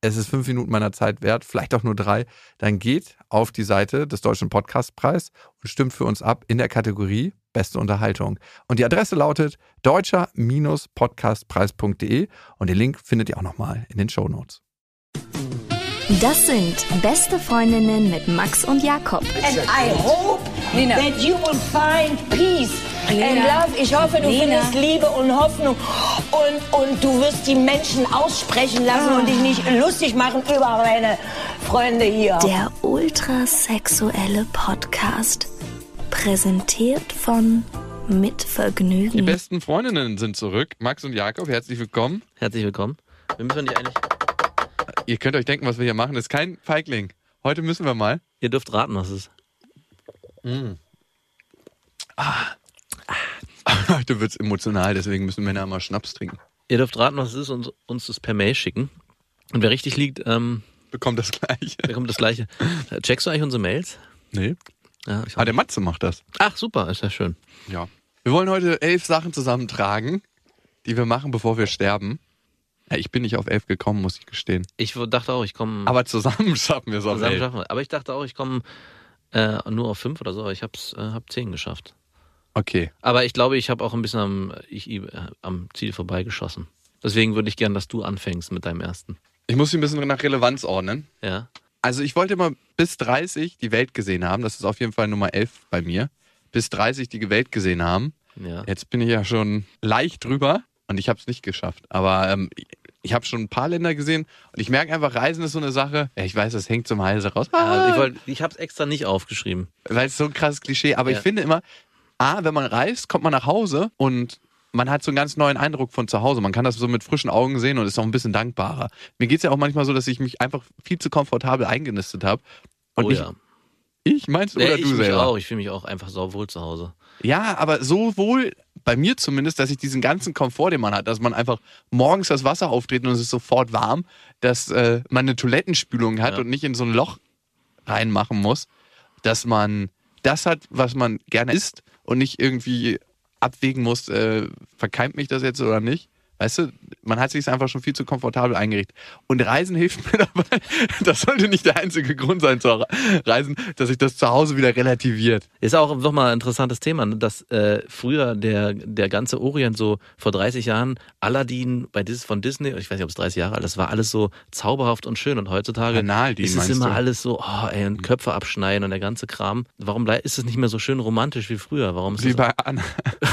es ist fünf Minuten meiner Zeit wert, vielleicht auch nur drei, dann geht auf die Seite des Deutschen Podcastpreis und stimmt für uns ab in der Kategorie Beste Unterhaltung. Und die Adresse lautet deutscher-podcastpreis.de und den Link findet ihr auch nochmal in den Show Notes. Das sind Beste Freundinnen mit Max und Jakob. And I hope that you will find peace and love. Ich hoffe, du Lena. findest Liebe und Hoffnung. Und, und du wirst die Menschen aussprechen lassen und dich nicht lustig machen über meine Freunde hier. Der ultrasexuelle Podcast. Präsentiert von Mit Die Vergnügen. besten Freundinnen sind zurück. Max und Jakob, herzlich willkommen. Herzlich willkommen. Wir müssen nicht eigentlich. Ihr könnt euch denken, was wir hier machen. Das ist kein Feigling. Heute müssen wir mal. Ihr dürft raten, was es ist. Heute wird es emotional, deswegen müssen Männer mal Schnaps trinken. Ihr dürft raten, was es ist und uns das per Mail schicken. Und wer richtig liegt, ähm, Bekommt das gleiche. bekommt das Gleiche. Äh, Checkst du eigentlich unsere Mails? Nee. Ja, Ah, der Matze macht das. Ach, super, ist ja schön. Ja. Wir wollen heute elf Sachen zusammentragen, die wir machen, bevor wir sterben. Ja, ich bin nicht auf elf gekommen, muss ich gestehen. Ich dachte auch, ich komme. Aber zusammen schaffen wir es auf zusammen elf. schaffen wir. Aber ich dachte auch, ich komme äh, nur auf fünf oder so. aber Ich hab's, äh, hab zehn geschafft. Okay. Aber ich glaube, ich habe auch ein bisschen am, ich, am Ziel vorbeigeschossen. Deswegen würde ich gern, dass du anfängst mit deinem ersten. Ich muss sie ein bisschen nach Relevanz ordnen. Ja. Also ich wollte immer bis 30 die Welt gesehen haben. Das ist auf jeden Fall Nummer 11 bei mir. Bis 30 die Welt gesehen haben. Ja. Jetzt bin ich ja schon leicht drüber und ich habe es nicht geschafft. Aber ähm, ich habe schon ein paar Länder gesehen und ich merke einfach, Reisen ist so eine Sache. Ja, ich weiß, das hängt zum Halse raus. Also ich wollt, ich habe es extra nicht aufgeschrieben. weil es so ein krasses Klischee. Aber Ja. ich finde immer, A, wenn man reist, kommt man nach Hause und man hat so einen ganz neuen Eindruck von zu Hause. Man kann das so mit frischen Augen sehen und ist auch ein bisschen dankbarer. Mir geht es ja auch manchmal so, dass ich mich einfach viel zu komfortabel eingenistet habe. Und oh nicht ja. ich, meinst du, Ja, oder ich du selber? auch. Ich fühle mich auch einfach sauwohl zu Hause. Ja, aber so wohl, bei mir zumindest, dass ich diesen ganzen Komfort, den man hat, dass man einfach morgens das Wasser auftritt und es ist sofort warm, dass äh, man eine Toilettenspülung hat Ja. und nicht in so ein Loch reinmachen muss, dass man das hat, was man gerne isst und nicht irgendwie abwägen muss, äh, verkeimt mich das jetzt oder nicht. Weißt du, man hat sich einfach schon viel zu komfortabel eingerichtet. Und Reisen hilft mir dabei. Das sollte nicht der einzige Grund sein zu reisen, dass sich das zu Hause wieder relativiert. Ist auch nochmal ein interessantes Thema, ne? dass äh, früher der, der ganze Orient so vor 30 Jahren, Aladdin bei Dis von Disney, ich weiß nicht, ob es 30 Jahre alt ist, das war alles so zauberhaft und schön. Und heutzutage Analdin, ist es immer du? alles so, oh, ey, und Köpfe abschneiden und der ganze Kram. Warum ist es nicht mehr so schön romantisch wie früher? Warum ist Wie bei Anna.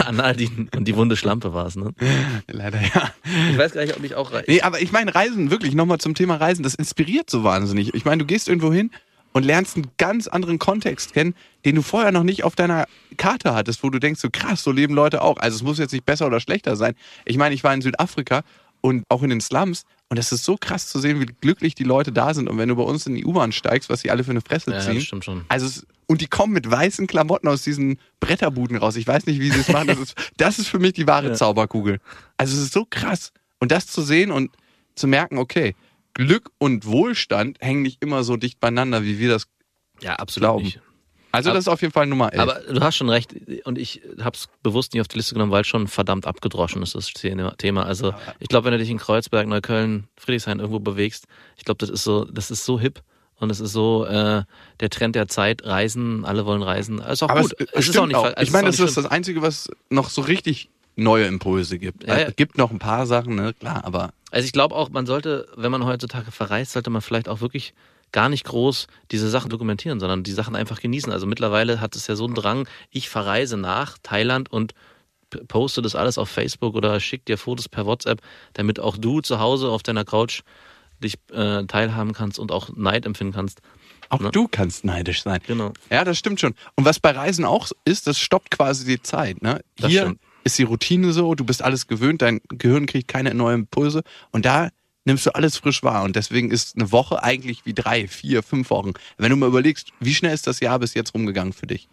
Analdin und die wunde Schlampe war es, ne? Leider ja. Ich weiß gar nicht, ob ich auch Nee, aber ich meine, Reisen, wirklich, nochmal zum Thema Reisen, das inspiriert so wahnsinnig. Ich meine, du gehst irgendwo hin und lernst einen ganz anderen Kontext kennen, den du vorher noch nicht auf deiner Karte hattest, wo du denkst, so krass, so leben Leute auch. Also es muss jetzt nicht besser oder schlechter sein. Ich meine, ich war in Südafrika und auch in den Slums und es ist so krass zu sehen, wie glücklich die Leute da sind. Und wenn du bei uns in die U-Bahn steigst, was sie alle für eine Fresse Ja, ziehen. das stimmt schon. Also es, und die kommen mit weißen Klamotten aus diesen Bretterbuden raus. Ich weiß nicht, wie sie es machen. Das ist, das ist für mich die wahre Ja. Zauberkugel. Also es ist so krass. Und das zu sehen und zu merken, okay, Glück und Wohlstand hängen nicht immer so dicht beieinander, wie wir das Ja, absolut glauben. nicht. Also das ist auf jeden Fall Nummer 11. Aber du hast schon recht und ich habe es bewusst nicht auf die Liste genommen, weil es schon verdammt abgedroschen ist, das Thema. Also ich glaube, wenn du dich in Kreuzberg, Neukölln, Friedrichshain irgendwo bewegst, ich glaube, das ist so, das ist so hip und es ist so äh, der Trend der Zeit, Reisen, alle wollen reisen. Ist auch Aber gut. es, Es, ist auch nicht auch. Ich meine, das ist das Einzige, was noch so richtig neue Impulse gibt. Ja, ja. Es gibt noch ein paar Sachen, ne, klar, aber Also ich glaube auch, man sollte, wenn man heutzutage verreist, sollte man vielleicht auch wirklich gar nicht groß diese Sachen dokumentieren, sondern die Sachen einfach genießen. Also mittlerweile hat es ja so einen Drang, ich verreise nach Thailand und poste das alles auf Facebook oder schick dir Fotos per WhatsApp, damit auch du zu Hause auf deiner Couch dich äh, teilhaben kannst und auch Neid empfinden kannst. auch Ne? du kannst neidisch sein. Genau. Ja, das stimmt schon. Und was bei Reisen auch ist, das stoppt quasi die Zeit. Ne? Das Hier stimmt. ist die Routine so, du bist alles gewöhnt, dein Gehirn kriegt keine neuen Impulse und da nimmst du alles frisch wahr. Und deswegen ist eine Woche eigentlich wie drei, vier, fünf Wochen. Wenn du mal überlegst, wie schnell ist das Jahr bis jetzt rumgegangen für dich?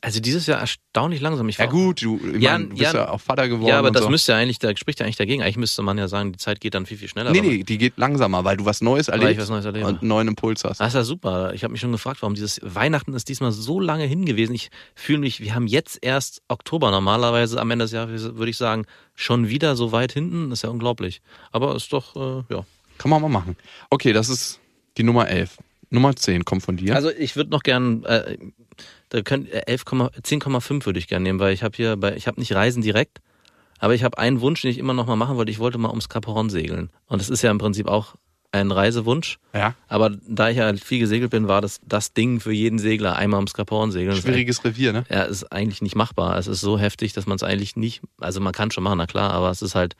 Also dieses Jahr erstaunlich langsam. Ich Ja gut, du ich Ja, mein, bist ja, ja, auch Vater geworden. Ja, aber das so. müsste ja eigentlich, da spricht ja eigentlich dagegen. Eigentlich müsste man ja sagen, die Zeit geht dann viel, viel schneller. Nee, nee, die geht langsamer, weil du was Neues erlebst was Neues erlebe. und einen neuen Impuls hast. Das ist ja super. Ich habe mich schon gefragt, warum dieses Weihnachten ist diesmal so lange hin gewesen. Ich fühle mich, wir haben jetzt erst Oktober. Normalerweise am Ende des Jahres würde ich sagen, schon wieder so weit hinten. Das ist ja unglaublich. Aber ist doch, äh, ja. Kann man mal machen. Okay, das ist die Nummer 11. Nummer 10 kommt von dir. Also ich würde noch gern, äh, da könnt äh, 11, 10,5 würde ich gern nehmen, weil ich habe hier bei, ich habe nicht Reisen direkt, aber ich habe einen Wunsch, den ich immer noch mal machen wollte. Ich wollte mal ums Horn segeln. Und das ist ja im Prinzip auch ein Reisewunsch. ja, Aber da ich ja viel gesegelt bin, war das das Ding für jeden Segler, einmal ums Cap Horn segeln. Schwieriges Revier, ne? ja, ist eigentlich nicht machbar. Es ist so heftig, dass man es eigentlich nicht, also man kann schon machen, na klar, aber es ist halt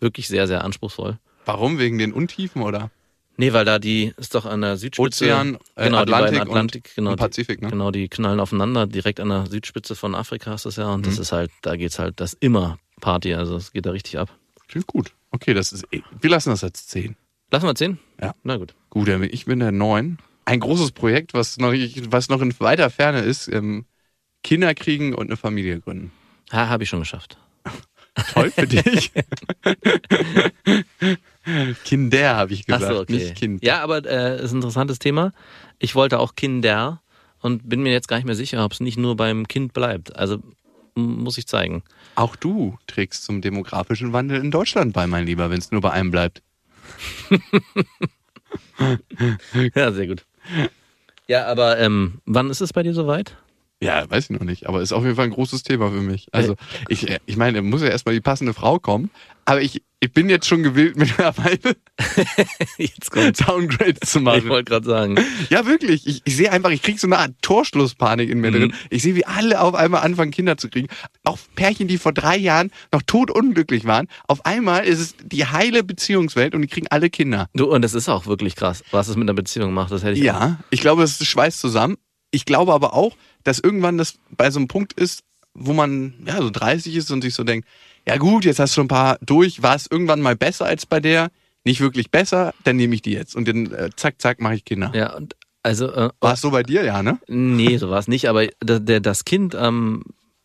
wirklich sehr, sehr anspruchsvoll. Warum? Wegen den Untiefen oder? Nee, weil da die ist doch an der Südspitze. Ozean, äh, genau, Atlantik und- Atlantik, genau, Pazifik, ne? Genau, die knallen aufeinander, direkt an der Südspitze von Afrika ist das ja. Und Mhm. das ist halt, da geht's halt, das immer Party, also es geht da richtig ab. Klingt gut. Okay, das ist. Wir lassen das jetzt 10. Lassen wir zehn? Ja. Na gut. Gut, ich bin der 9. Ein großes Projekt, was noch, was noch in weiter Ferne ist: ähm, Kinder kriegen und eine Familie gründen. Ha, habe ich schon geschafft. Toll für dich. Kinder, habe ich gesagt, so, okay. nicht Kind. Ja, aber äh, ist ein interessantes Thema. Ich wollte auch Kinder und bin mir jetzt gar nicht mehr sicher, ob es nicht nur beim Kind bleibt. Also muss ich zeigen. Auch du trägst zum demografischen Wandel in Deutschland bei, mein Lieber, wenn es nur bei einem bleibt. Ja, sehr gut. Ja, aber ähm, wann ist es bei dir soweit? Ja, weiß ich noch nicht, aber ist auf jeden Fall ein großes Thema für mich. Also ich, ich meine, muss ja erstmal die passende Frau kommen, aber ich, ich bin jetzt schon gewillt, mittlerweile Jetzt kommt. Downgrades zu Ich machen. wollte gerade sagen. Ja, wirklich. Ich, ich sehe einfach, ich kriege so eine Art Torschlusspanik in mir Mhm. drin. Ich sehe, wie alle auf einmal anfangen, Kinder zu kriegen. Auch Pärchen, die vor drei Jahren noch totunglücklich waren. Auf einmal ist es die heile Beziehungswelt und die kriegen alle Kinder. Du, und das ist auch wirklich krass, was es mit einer Beziehung macht. Das hätte ich auch. Ja, ich glaube, es schweißt zusammen. Ich glaube aber auch, dass irgendwann das bei so einem Punkt ist, wo man ja so 30 ist und sich so denkt, ja gut, jetzt hast du schon ein paar durch, war es irgendwann mal besser als bei der? Nicht wirklich besser, dann nehme ich die jetzt und dann äh, zack, zack, mache ich Kinder. Ja, und also, äh, War es so bei dir, ja, ne? nee, so war es nicht, aber der, der, das Kind, ähm,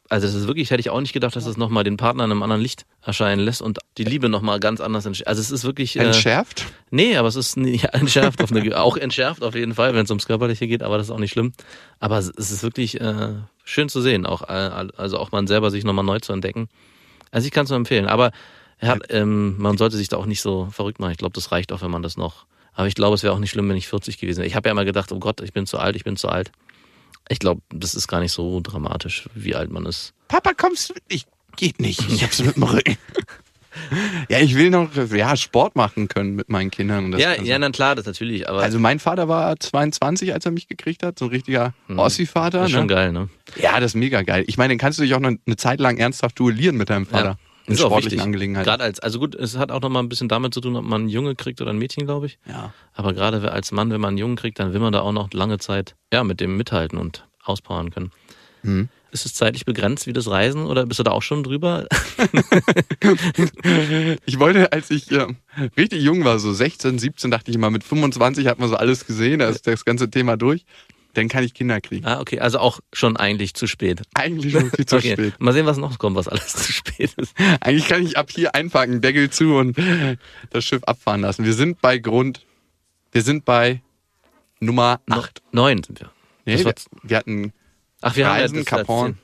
also das ist wirklich, hätte ich auch nicht gedacht, dass es nochmal den Partner in einem anderen Licht erscheinen lässt und die Liebe nochmal ganz anders entsteht. Also es ist wirklich. Äh, Entschärft? Nee, aber es ist nicht entschärft auf eine, auch entschärft auf jeden Fall, wenn es ums Körperliche geht, aber das ist auch nicht schlimm. Aber es es ist wirklich äh, schön zu sehen, auch äh, also auch man selber sich nochmal neu zu entdecken. Also ich kann es nur empfehlen, aber er hat, ähm, man sollte sich da auch nicht so verrückt machen. Ich glaube, das reicht auch, wenn man das noch. Aber ich glaube, es wäre auch nicht schlimm, wenn ich 40 gewesen wäre. Ich habe ja immer gedacht, oh Gott, ich bin zu alt, ich bin zu alt. Ich glaube, das ist gar nicht so dramatisch, wie alt man ist. Papa, kommst du? Ich, geht nicht. Ich hab's mit dem Rücken. ja, ich will noch ja, Sport machen können mit meinen Kindern. Und das ja, Ganze. ja, na klar, das natürlich, aber Also mein Vater war 22, als er mich gekriegt hat, so ein richtiger Ossi-Vater. das ist schon Ne? geil, ne? Ja, das ist mega geil. Ich meine, dann kannst du dich auch noch eine Zeit lang ernsthaft duellieren mit deinem Vater. In Ist auch sportlichen wichtig. Angelegenheiten. Gerade als, also gut, es hat auch noch mal ein bisschen damit zu tun, ob man einen Junge kriegt oder ein Mädchen, glaube ich. Ja. Aber gerade als Mann, wenn man einen Jungen kriegt, dann will man da auch noch lange Zeit ja, mit dem mithalten und auspowern können. Mhm. Ist es zeitlich begrenzt wie das Reisen oder bist du da auch schon drüber? Ich wollte, als ich äh, richtig jung war, so 16, 17, dachte ich immer, mit 25 hat man so alles gesehen, da ist das ganze Thema durch. Dann kann ich Kinder kriegen. ah, okay, also auch schon eigentlich zu spät. Eigentlich schon viel zu okay. spät. Mal sehen, was noch kommt, was alles zu spät ist. Eigentlich kann ich ab hier einpacken, Deckel zu und das Schiff abfahren lassen. Wir sind bei Grund, wir sind bei Nummer 8. Neun sind wir. Nee, wir hatten, Ach, wir Reisen, haben ja das Cap Horn.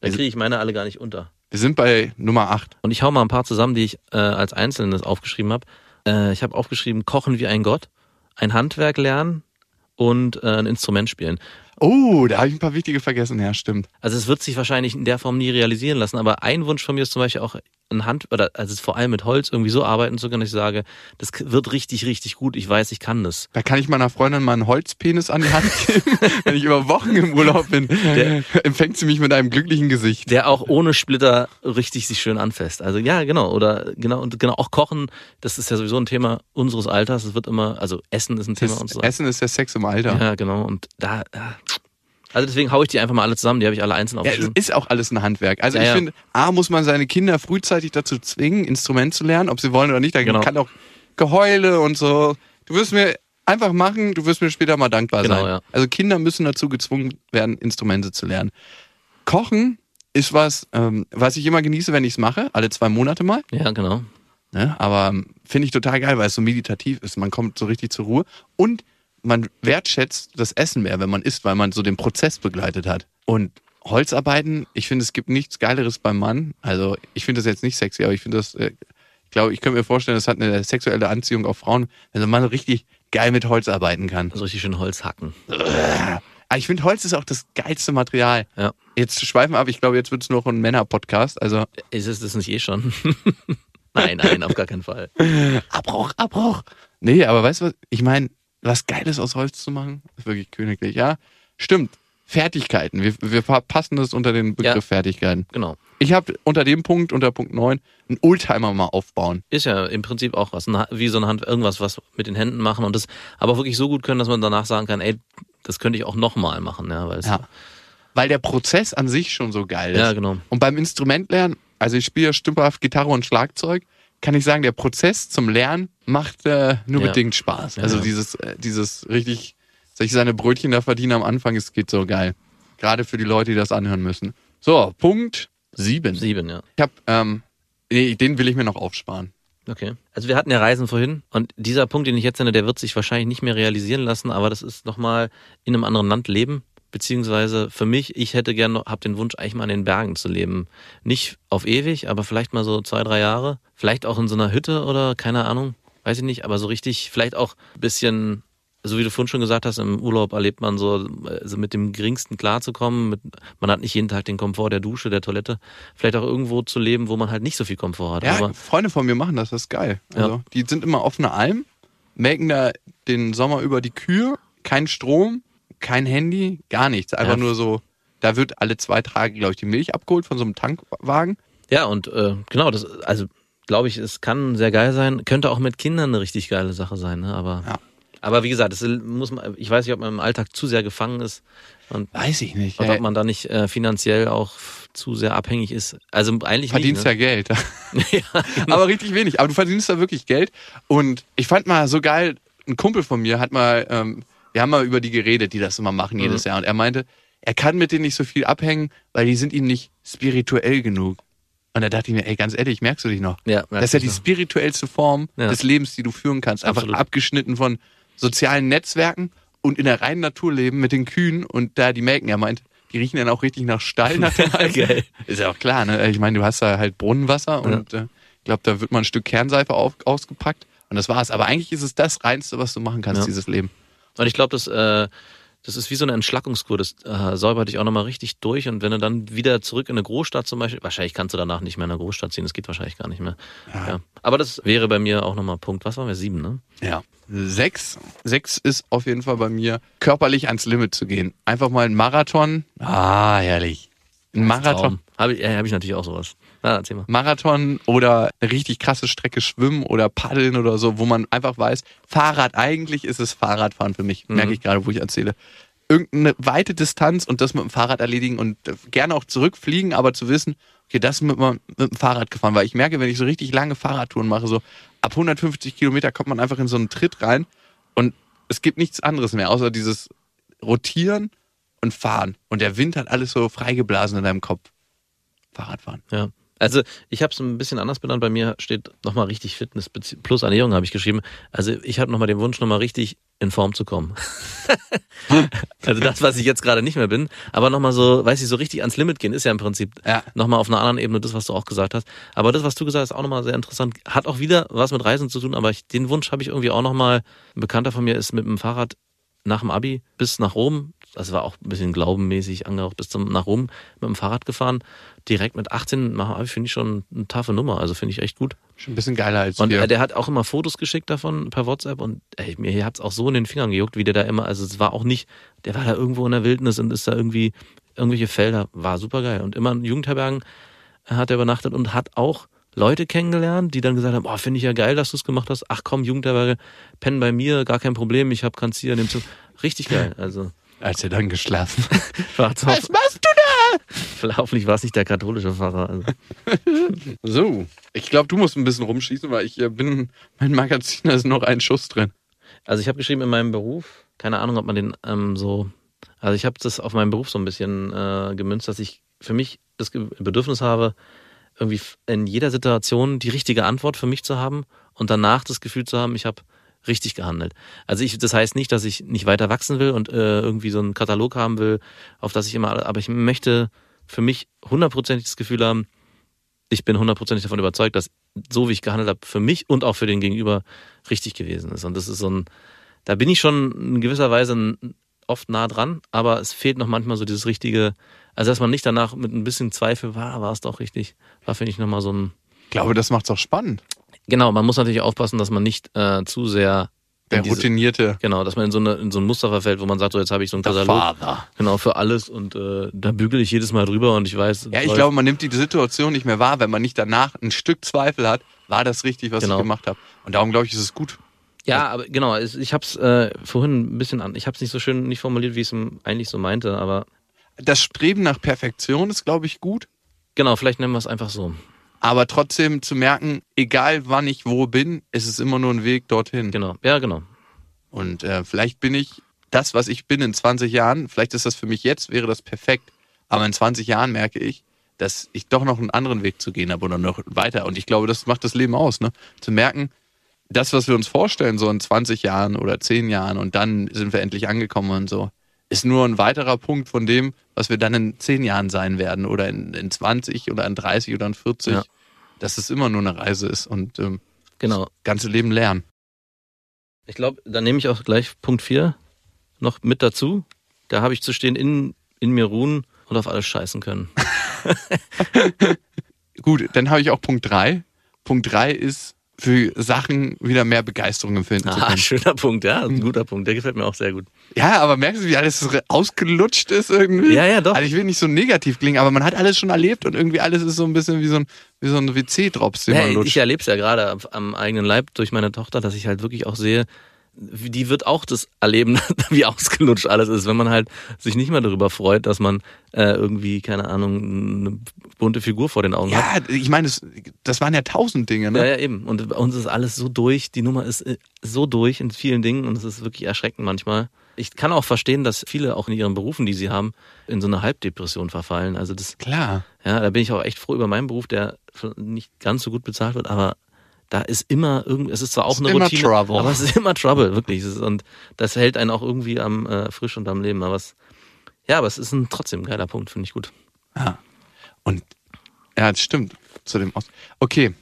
Da kriege ich meine alle gar nicht unter. wir sind bei Nummer 8. Und ich hau mal ein paar zusammen, die ich äh, als Einzelnes aufgeschrieben habe. Äh, ich habe aufgeschrieben, kochen wie ein Gott, ein Handwerk lernen und äh, ein Instrument spielen. Oh, da habe ich ein paar wichtige vergessen. Ja, stimmt. Also es wird sich wahrscheinlich in der Form nie realisieren lassen, aber ein Wunsch von mir ist zum Beispiel auch ein Hand oder also vor allem mit Holz irgendwie so arbeiten zu können, dass ich sage, das wird richtig, richtig gut. Ich weiß, ich kann das. Da kann ich meiner Freundin mal einen Holzpenis an die Hand geben. Wenn ich über Wochen im Urlaub bin, empfängt sie mich mit einem glücklichen Gesicht. Der auch ohne Splitter richtig sich schön anfasst. Also ja, genau. Oder genau, und genau auch Kochen, das ist ja sowieso ein Thema unseres Alters. Es wird immer, also Essen ist ein Thema unseres Essen ist der Sex im Alter. Ja, genau. Und da, ja. Also deswegen hau ich die einfach mal alle zusammen. Die habe ich alle einzeln Ja, es aufgeschrieben. ist auch alles ein Handwerk. Also Ja, ich ja. finde, A, muss man seine Kinder frühzeitig dazu zwingen, Instrument zu lernen, ob sie wollen oder nicht. Da Genau. kann auch Geheule und so. Du wirst mir einfach machen, du wirst mir später mal dankbar Genau, sein. ja. Also Kinder müssen dazu gezwungen werden, Instrumente zu lernen. Kochen ist was, ähm, was ich immer genieße, wenn ich es mache, alle zwei Monate mal. Ja, genau. Ne? Aber ähm, finde ich total geil, weil es so meditativ ist. Man kommt so richtig zur Ruhe und man wertschätzt das Essen mehr, wenn man isst, weil man so den Prozess begleitet hat. Und Holzarbeiten, ich finde, es gibt nichts Geileres beim Mann. Also ich finde das jetzt nicht sexy, aber ich finde das, äh, ich glaube, ich könnte mir vorstellen, das hat eine sexuelle Anziehung auf Frauen, wenn so ein Mann richtig geil mit Holz arbeiten kann. So richtig schön Holz hacken. Aber ich finde, Holz ist auch das geilste Material. Ja. Jetzt schweifen wir ab, ich glaube, jetzt wird es noch ein Männer-Podcast. Also Ist es das nicht eh schon? nein, nein, auf gar keinen Fall. Abbruch, Abbruch. Nee, aber weißt du was? Ich meine, was Geiles aus Holz zu machen, ist wirklich königlich. Ja, stimmt. Fertigkeiten. Wir, wir passen das unter den Begriff Ja. Fertigkeiten. Genau. Ich habe unter dem Punkt, unter Punkt 9, einen Oldtimer mal aufbauen. Ist ja im Prinzip auch was, wie so eine Hand, irgendwas, was mit den Händen machen und das aber wirklich so gut können, dass man danach sagen kann, ey, das könnte ich auch nochmal machen, ja, weil Ja. Weil der Prozess an sich schon so geil ist. ja, genau. Und beim Instrumentlernen, also ich spiele ja stümperhaft Gitarre und Schlagzeug, kann ich sagen, der Prozess zum Lernen macht äh, nur Ja. bedingt Spaß. Also ja. dieses, äh, dieses richtig, sich seine Brötchen da verdienen am Anfang, es geht so geil. Gerade für die Leute, die das anhören müssen. So, Punkt sieben. Sieben, ja. Ich hab, ähm, nee, den will ich mir noch aufsparen. Okay. Also wir hatten ja Reisen vorhin und dieser Punkt, den ich jetzt nenne, der wird sich wahrscheinlich nicht mehr realisieren lassen, aber das ist nochmal in einem anderen Land leben. Beziehungsweise für mich, ich hätte gerne noch, hab den Wunsch, eigentlich mal in den Bergen zu leben. Nicht auf ewig, aber vielleicht mal so zwei, drei Jahre. Vielleicht auch in so einer Hütte oder keine Ahnung, weiß ich nicht, aber so richtig, vielleicht auch ein bisschen, so wie du vorhin schon gesagt hast, im Urlaub erlebt man so, also mit dem geringsten klarzukommen. Mit, man hat nicht jeden Tag den Komfort der Dusche, der Toilette. Vielleicht auch irgendwo zu leben, wo man halt nicht so viel Komfort hat. Ja, aber Freunde von mir machen das, das ist geil. Also, Ja. Die sind immer auf einer Alm, melken da den Sommer über die Kühe, kein Strom, kein Handy, gar nichts. Einfach Ja. nur so, da wird alle zwei Tage, glaube ich, die Milch abgeholt von so einem Tankwagen. Ja, und äh, genau, das, also glaube ich, es kann sehr geil sein. Könnte auch mit Kindern eine richtig geile Sache sein, ne? Aber, Ja. aber wie gesagt, das muss man, ich weiß nicht, ob man im Alltag zu sehr gefangen ist und, Weiß ich nicht. und ob man da nicht äh, finanziell auch zu sehr abhängig ist. Also eigentlich verdienst ja nicht. Geld. Ne? ja, genau. aber richtig wenig. Aber du verdienst da wirklich Geld. Und ich fand mal so geil, ein Kumpel von mir hat mal, ähm, wir haben mal über die geredet, die das immer machen jedes Jahr. Und er meinte, er kann mit denen nicht so viel abhängen, weil die sind ihm nicht spirituell genug. Und da dachte ich mir, ey, ganz ehrlich, merkst du dich noch? Ja, das ist ja die du. spirituellste Form Ja. des Lebens, die du führen kannst. Einfach Absolut. abgeschnitten von sozialen Netzwerken und in der reinen Natur leben mit den Kühen und da die melken. Er meint, die riechen dann auch richtig nach Stall nach dem. Geil. Ist ja auch klar, ne? Ich meine, du hast da halt Brunnenwasser und äh, ich glaube, da wird mal ein Stück Kernseife auf, ausgepackt und das war's. Aber eigentlich ist es das Reinste, was du machen kannst, Ja. dieses Leben. Und ich glaube, das, äh, das ist wie so eine Entschlackungskur. Das äh, säubert dich auch nochmal richtig durch. Und wenn du dann wieder zurück in eine Großstadt zum Beispiel, wahrscheinlich kannst du danach nicht mehr in eine Großstadt ziehen. Das geht wahrscheinlich gar nicht mehr. Ja. Aber das wäre bei mir auch nochmal Punkt. Was waren wir? Sieben, ne? Ja. Sechs. Sechs ist auf jeden Fall bei mir, körperlich ans Limit zu gehen. Einfach mal ein Marathon. Ah, herrlich. Ein Marathon. Habe ich, ja, hab ich natürlich auch sowas. Ja, erzähl mal. Marathon oder eine richtig krasse Strecke schwimmen oder paddeln oder so, wo man einfach weiß, Fahrrad, eigentlich ist es Fahrradfahren für mich, merke ich gerade, wo ich erzähle. Irgendeine weite Distanz und das mit dem Fahrrad erledigen und äh, gerne auch zurückfliegen, aber zu wissen, okay, das mit, mit dem Fahrrad gefahren, weil ich merke, wenn ich so richtig lange Fahrradtouren mache, so ab 150 Kilometer kommt man einfach in so einen Tritt rein und es gibt nichts anderes mehr, außer dieses Rotieren und Fahren. Und der Wind hat alles so freigeblasen in deinem Kopf. Fahrradfahren. Ja. Also ich habe es ein bisschen anders benannt. Bei mir steht nochmal richtig Fitness plus Ernährung habe ich geschrieben. Also ich habe nochmal den Wunsch, nochmal richtig in Form zu kommen. also das, was ich jetzt gerade nicht mehr bin. Aber nochmal so, weiß ich, so richtig ans Limit gehen, ist ja im Prinzip Ja. nochmal auf einer anderen Ebene das, was du auch gesagt hast. Aber das, was du gesagt hast, ist auch nochmal sehr interessant. Hat auch wieder was mit Reisen zu tun, aber ich, den Wunsch habe ich irgendwie auch nochmal. Ein Bekannter von mir ist mit dem Fahrrad nach dem Abi bis nach Rom. Das war auch ein bisschen glaubenmäßig angehaucht, bis zum, nach Rom mit dem Fahrrad gefahren. Direkt mit 18 nach dem Abi finde ich schon eine taffe Nummer. Also finde ich echt gut. Schon ein bisschen geiler als Und wir. äh, der hat auch immer Fotos geschickt davon per WhatsApp und ey, mir hat's auch so in den Fingern gejuckt, wie der da immer, also es war auch nicht, der war da irgendwo in der Wildnis und ist da irgendwie, irgendwelche Felder, war super geil. Und immer in Jugendherbergen hat er übernachtet und hat auch Leute kennengelernt, die dann gesagt haben, oh, finde ich ja geil, dass du es gemacht hast. Ach komm, Jugendherberge, pennen bei mir, gar kein Problem, ich hab kann's hier in dem Zug. Richtig geil. Also als er dann geschlafen. war's Was machst du hoffentlich war es nicht der katholische Pfarrer. Also. da? So. Ich glaube, du musst ein bisschen rumschießen, weil ich äh, bin, mein Magazin, da ist noch ein Schuss drin. Also ich habe geschrieben in meinem Beruf, keine Ahnung, ob man den ähm, so, also ich habe das auf meinen Beruf so ein bisschen äh, gemünzt, dass ich für mich das Bedürfnis habe, irgendwie in jeder Situation die richtige Antwort für mich zu haben und danach das Gefühl zu haben, ich habe richtig gehandelt. Also ich, das heißt nicht, dass ich nicht weiter wachsen will und äh, irgendwie so einen Katalog haben will, auf das ich immer, aber ich möchte für mich hundertprozentig das Gefühl haben, ich bin hundertprozentig davon überzeugt, dass so wie ich gehandelt habe, für mich und auch für den Gegenüber richtig gewesen ist. Und das ist so ein, da bin ich schon in gewisser Weise n- oft nah dran, aber es fehlt noch manchmal so dieses richtige, also dass man nicht danach mit ein bisschen Zweifel war, war es doch richtig, war finde ich nochmal so ein, Ich glaube, das macht's auch spannend. genau, man muss natürlich aufpassen, dass man nicht äh, zu sehr Der diese- routinierte Genau, dass man in so, eine, in so ein Muster verfällt, wo man sagt, so jetzt habe ich so einen Katalog, genau, für alles und äh, da bügele ich jedes Mal drüber und ich weiß. Ja, ich läuft. glaube, man nimmt die Situation nicht mehr wahr, wenn man nicht danach ein Stück Zweifel hat, war das richtig, was Genau. ich gemacht habe. Und darum glaube ich, ist es gut. Ja, aber genau, ich habe es äh, vorhin ein bisschen an, ich habe es nicht so schön nicht formuliert, wie ich es eigentlich so meinte, aber Das Streben nach Perfektion ist, glaube ich, gut. genau, vielleicht nennen wir es einfach so. Aber trotzdem zu merken, egal wann ich wo bin, ist es immer nur ein Weg dorthin. Genau, ja, genau. Und äh, vielleicht bin ich das, was ich bin in 20 Jahren, vielleicht ist das für mich jetzt, wäre das perfekt. Aber in 20 Jahren merke ich, dass ich doch noch einen anderen Weg zu gehen habe oder noch weiter. Und ich glaube, das macht das Leben aus, ne? Zu merken, das, was wir uns vorstellen, so in 20 Jahren oder 10 Jahren und dann sind wir endlich angekommen und so, ist nur ein weiterer Punkt von dem, was wir dann in 10 Jahren sein werden oder in, in 20 oder in 30 oder in 40. Ja. Dass es immer nur eine Reise ist und ähm, Genau. ganze Leben lernen. Ich glaube, dann nehme ich auch gleich Punkt 4 noch mit dazu. Da habe ich zu stehen, in, in mir ruhen und auf alles scheißen können. Gut, dann habe ich auch Punkt 3. Punkt 3 ist, für Sachen wieder mehr Begeisterung empfinden zu Ah, können. schöner Punkt, ja, ein guter Punkt. Der gefällt mir auch sehr gut. Ja, aber merkst du, wie alles ausgelutscht ist irgendwie? Ja, ja, doch. Also ich will nicht so negativ klingen, aber man hat alles schon erlebt und irgendwie alles ist so ein bisschen wie so ein, wie so ein WC-Drops, den Ja, man ich lutscht. erlebe es ja gerade am, am eigenen Leib durch meine Tochter, dass ich halt wirklich auch sehe, die wird auch das erleben, wie ausgelutscht alles ist, wenn man halt sich nicht mehr darüber freut, dass man äh, irgendwie, keine Ahnung, eine bunte Figur vor den Augen hat. Ja, ich meine, das, das waren ja tausend Dinge, ne? Ja, ja, eben. Und bei uns ist alles so durch, die Nummer ist äh, so durch in vielen Dingen und es ist wirklich erschreckend manchmal. Ich kann auch verstehen, dass viele auch in ihren Berufen, die sie haben, in so eine Halbdepression verfallen. Also das, Klar. ja, da bin ich auch echt froh über meinen Beruf, der nicht ganz so gut bezahlt wird, aber da ist immer irgend, es ist zwar auch Ist eine immer Routine, Trouble. aber es ist immer Trouble, wirklich. Und das hält einen auch irgendwie am äh, frisch und am Leben. Aber es, ja, aber es ist ein trotzdem ein geiler Punkt, finde ich gut. Ja. Und ja, das stimmt. Zu dem Aus. Okay,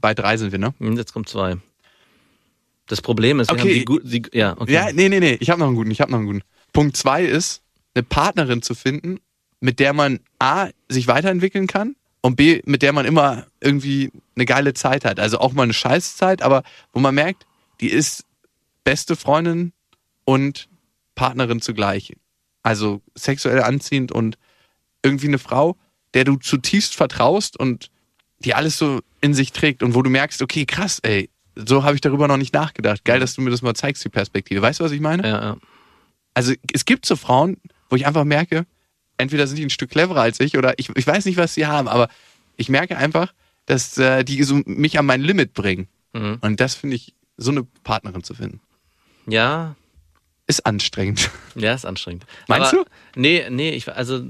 bei drei sind wir, ne? Und jetzt kommt zwei. Das Problem ist, wir Okay. haben die, gut- die ja, okay. Ja, nee, nee, nee, ich habe noch einen guten, ich habe noch einen guten. Punkt zwei ist, eine Partnerin zu finden, mit der man A, sich weiterentwickeln kann und B, mit der man immer irgendwie eine geile Zeit hat. Also auch mal eine Scheißzeit, aber wo man merkt, die ist beste Freundin und Partnerin zugleich. Also sexuell anziehend und irgendwie eine Frau, der du zutiefst vertraust und die alles so in sich trägt und wo du merkst, okay, krass, ey, so habe ich darüber noch nicht nachgedacht. Geil, dass du mir das mal zeigst, die Perspektive. Weißt du, was ich meine? ja, ja. Also es gibt so Frauen, wo ich einfach merke, entweder sind die ein Stück cleverer als ich oder ich, ich weiß nicht, was sie haben, aber ich merke einfach, dass äh, die so mich an mein Limit bringen. Mhm. Und das finde ich, so eine Partnerin zu finden, Ja, ist anstrengend. ja, ist anstrengend. Meinst Aber, du? Nee, nee, ich, also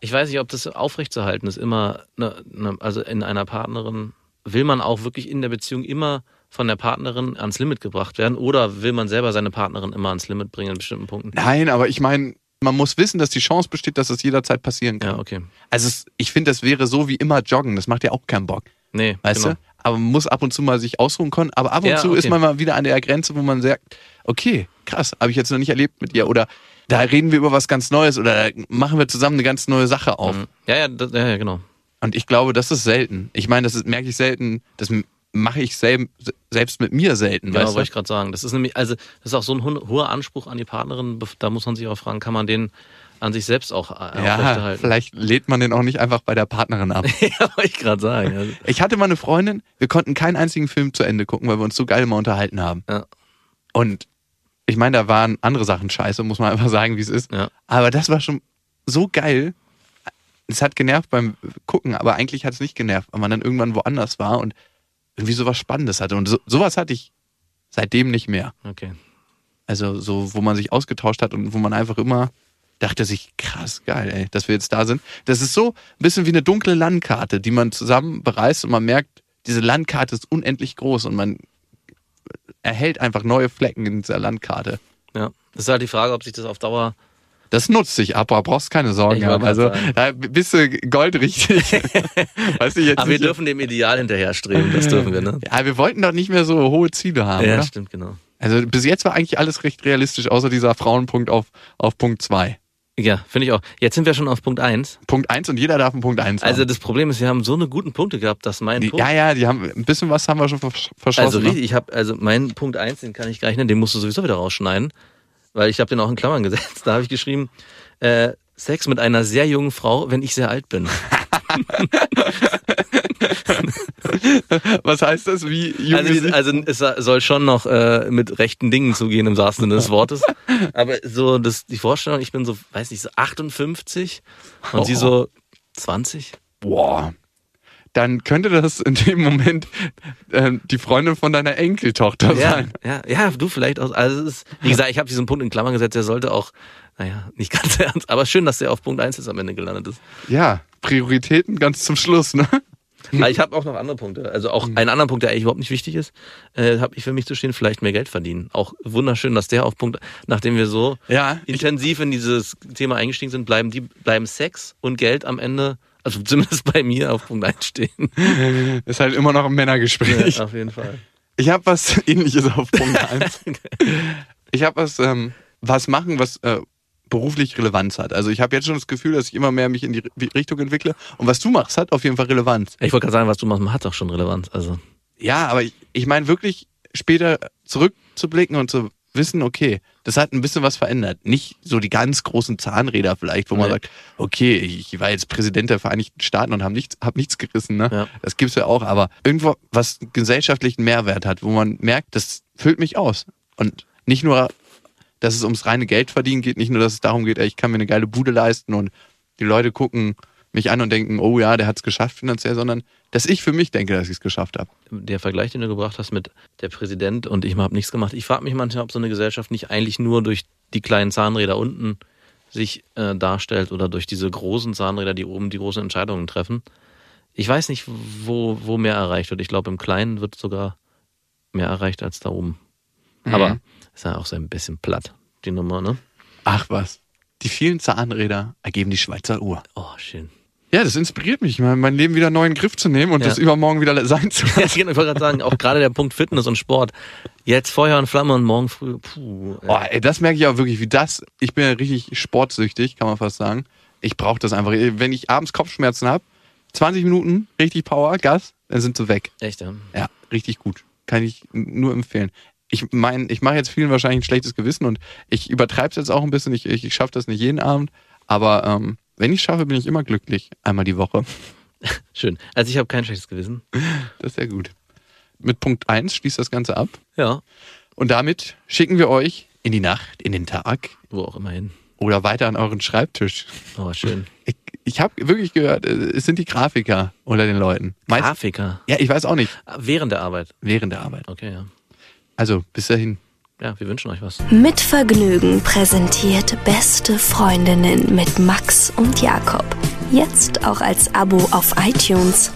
ich weiß nicht, ob das aufrechtzuerhalten ist. Immer, ne, ne, also in einer Partnerin, will man auch wirklich in der Beziehung immer von der Partnerin ans Limit gebracht werden oder will man selber seine Partnerin immer ans Limit bringen in bestimmten Punkten? Nein, aber ich meine, man muss wissen, dass die Chance besteht, dass es jederzeit passieren kann. Ja, okay. Also es, ich finde, das wäre so wie immer joggen. Das macht ja auch keinen Bock. Nee, Weißt genau. du? Aber man muss ab und zu mal sich ausruhen können. Aber ab und Ja, zu okay. ist man mal wieder an der Grenze, wo man sagt, okay, krass, habe ich jetzt noch nicht erlebt mit ihr. Oder da reden wir über was ganz Neues oder da machen wir zusammen eine ganz neue Sache auf. Mhm. Ja, ja, das, ja, ja, genau. Und ich glaube, das ist selten. Ich meine, das ist, merke ich selten, das mache ich selb, selbst mit mir selten. Genau, wollte ich gerade sagen. Das ist nämlich, also das ist auch so ein ho- hoher Anspruch an die Partnerin. Da muss man sich auch fragen, kann man den an sich selbst auch äh, Ja, vielleicht lädt man den auch nicht einfach bei der Partnerin ab. ja, wollte ich gerade sagen. Ich hatte mal eine Freundin, wir konnten keinen einzigen Film zu Ende gucken, weil wir uns so geil mal unterhalten haben. Ja. Und ich meine, da waren andere Sachen scheiße, muss man einfach sagen, wie es ist. Ja. Aber das war schon so geil. Es hat genervt beim Gucken, aber eigentlich hat es nicht genervt, weil man dann irgendwann woanders war und irgendwie sowas Spannendes hatte. Und so, sowas hatte ich seitdem nicht mehr. okay. Also so, wo man sich ausgetauscht hat und wo man einfach immer dachte sich, krass, geil, ey, dass wir jetzt da sind. Das ist so ein bisschen wie eine dunkle Landkarte, die man zusammen bereist und man merkt, diese Landkarte ist unendlich groß und man erhält einfach neue Flecken in dieser Landkarte. Ja. Das ist halt die Frage, ob sich das auf Dauer. Das nutzt sich ab, aber brauchst keine Sorgen haben. Also sagen. da bist du goldrichtig. weißt du, jetzt Aber wir nicht- dürfen dem Ideal hinterher streben, das dürfen wir, ne? Ja, wir wollten doch nicht mehr so hohe Ziele haben, Ja, oder? stimmt, genau. Also bis jetzt war eigentlich alles recht realistisch, außer dieser Frauenpunkt auf, auf Punkt 2. Ja, finde ich auch. Jetzt sind wir schon auf Punkt 1. Punkt 1 und jeder darf einen Punkt 1 Also haben. das Problem ist, wir haben so eine guten Punkte gehabt, dass mein Die, Punkt. ja, ja, die haben ein bisschen was haben wir schon vers- also verschossen. ne? richtig, ich habe also meinen Punkt 1, den kann ich gar nicht nennen, den musst du sowieso wieder rausschneiden, weil ich habe den auch in Klammern gesetzt. Da habe ich geschrieben, äh, Sex mit einer sehr jungen Frau, wenn ich sehr alt bin. Was heißt das? Wie jung Also, also es soll schon noch äh, mit rechten Dingen zugehen im wahrsten Sinne des Wortes. Aber so das, die Vorstellung, ich bin so, weiß nicht, so 58 und sie so 20. Boah. Dann könnte das in dem Moment ähm, die Freundin von deiner Enkeltochter Ja, sein. ja, ja, du vielleicht auch. Also es ist, wie gesagt, ich habe diesen Punkt in Klammern gesetzt, der sollte auch, naja, nicht ganz ernst, aber schön, dass der auf Punkt 1 jetzt am Ende gelandet ist. Ja, Prioritäten ganz zum Schluss, ne? Aber ich habe auch noch andere Punkte. Also auch einen anderen Punkt, der eigentlich überhaupt nicht wichtig ist, äh, habe ich für mich zu stehen, vielleicht mehr Geld verdienen. Auch wunderschön, dass der auf Punkt, nachdem wir so Ja, intensiv in dieses Thema eingestiegen sind, bleiben die bleiben Sex und Geld am Ende, also zumindest bei mir auf Punkt 1 stehen. ist halt immer noch ein Männergespräch. auf jeden Fall. Ich habe was ähnliches auf Punkt 1. Ich habe was, ähm, was machen, was äh, beruflich Relevanz hat. Also ich habe jetzt schon das Gefühl, dass ich immer mehr mich in die Ri- Richtung entwickle. Und was du machst, hat auf jeden Fall Relevanz. Ich wollte gerade sagen, was du machst, hat auch schon Relevanz. Also Ja, aber ich, ich meine wirklich später zurückzublicken und zu wissen, okay, das hat ein bisschen was verändert. Nicht so die ganz großen Zahnräder vielleicht, wo man Nee. sagt, okay, ich war jetzt Präsident der Vereinigten Staaten und habe nichts, hab nichts gerissen. Ne? Ja. Das gibt's ja auch, aber irgendwo was gesellschaftlichen Mehrwert hat, wo man merkt, das füllt mich aus. Und nicht nur, dass es ums reine Geld verdienen geht, nicht nur, dass es darum geht, ey, ich kann mir eine geile Bude leisten und die Leute gucken mich an und denken, oh ja, der hat's geschafft finanziell, sondern dass ich für mich denke, dass ich es geschafft habe. der Vergleich, den du gebracht hast mit der Präsident und ich habe nichts gemacht. Ich frage mich manchmal, ob so eine Gesellschaft nicht eigentlich nur durch die kleinen Zahnräder unten sich äh, darstellt oder durch diese großen Zahnräder, die oben die großen Entscheidungen treffen. Ich weiß nicht, wo, wo mehr erreicht wird. Ich glaube, im Kleinen wird sogar mehr erreicht als da oben. Aber ist ja auch so ein bisschen platt, die Nummer, ne? Ach was. Die vielen Zahnräder ergeben die Schweizer Uhr. Oh, schön. Ja, das inspiriert mich, mein Leben wieder neu in den Griff zu nehmen und Ja. das übermorgen wieder sein zu Ja, ich wollte gerade sagen, auch gerade der Punkt Fitness und Sport. Jetzt Feuer und Flamme und morgen früh, puh. Oh, ey, das merke ich auch wirklich, wie das. Ich bin ja richtig sportsüchtig, kann man fast sagen. Ich brauche das einfach. Wenn ich abends Kopfschmerzen habe, 20 Minuten, richtig Power, Gas, dann sind sie weg. Echt, ja. Ja, richtig gut. Kann ich nur empfehlen. Ich meine, ich mache jetzt vielen wahrscheinlich ein schlechtes Gewissen und ich übertreibe es jetzt auch ein bisschen. Ich, ich, ich schaffe das nicht jeden Abend, aber ähm, wenn ich schaffe, bin ich immer glücklich. Einmal die Woche. Schön. Also ich habe kein schlechtes Gewissen. Das ist sehr gut. Mit Punkt 1 schließt das Ganze ab. Ja, Und damit schicken wir euch in die Nacht, in den Tag wo auch immer hin. oder weiter an euren Schreibtisch. Oh, schön. Ich, ich habe wirklich gehört, äh, es sind die Grafiker unter den Leuten. Meist, Grafiker. ja, ich weiß auch nicht. Während der Arbeit. Während der Arbeit. Okay, ja. Also, bis dahin. Ja, wir wünschen euch was. Mit Vergnügen präsentiert Beste Freundinnen mit Max und Jakob. Jetzt auch als Abo auf iTunes.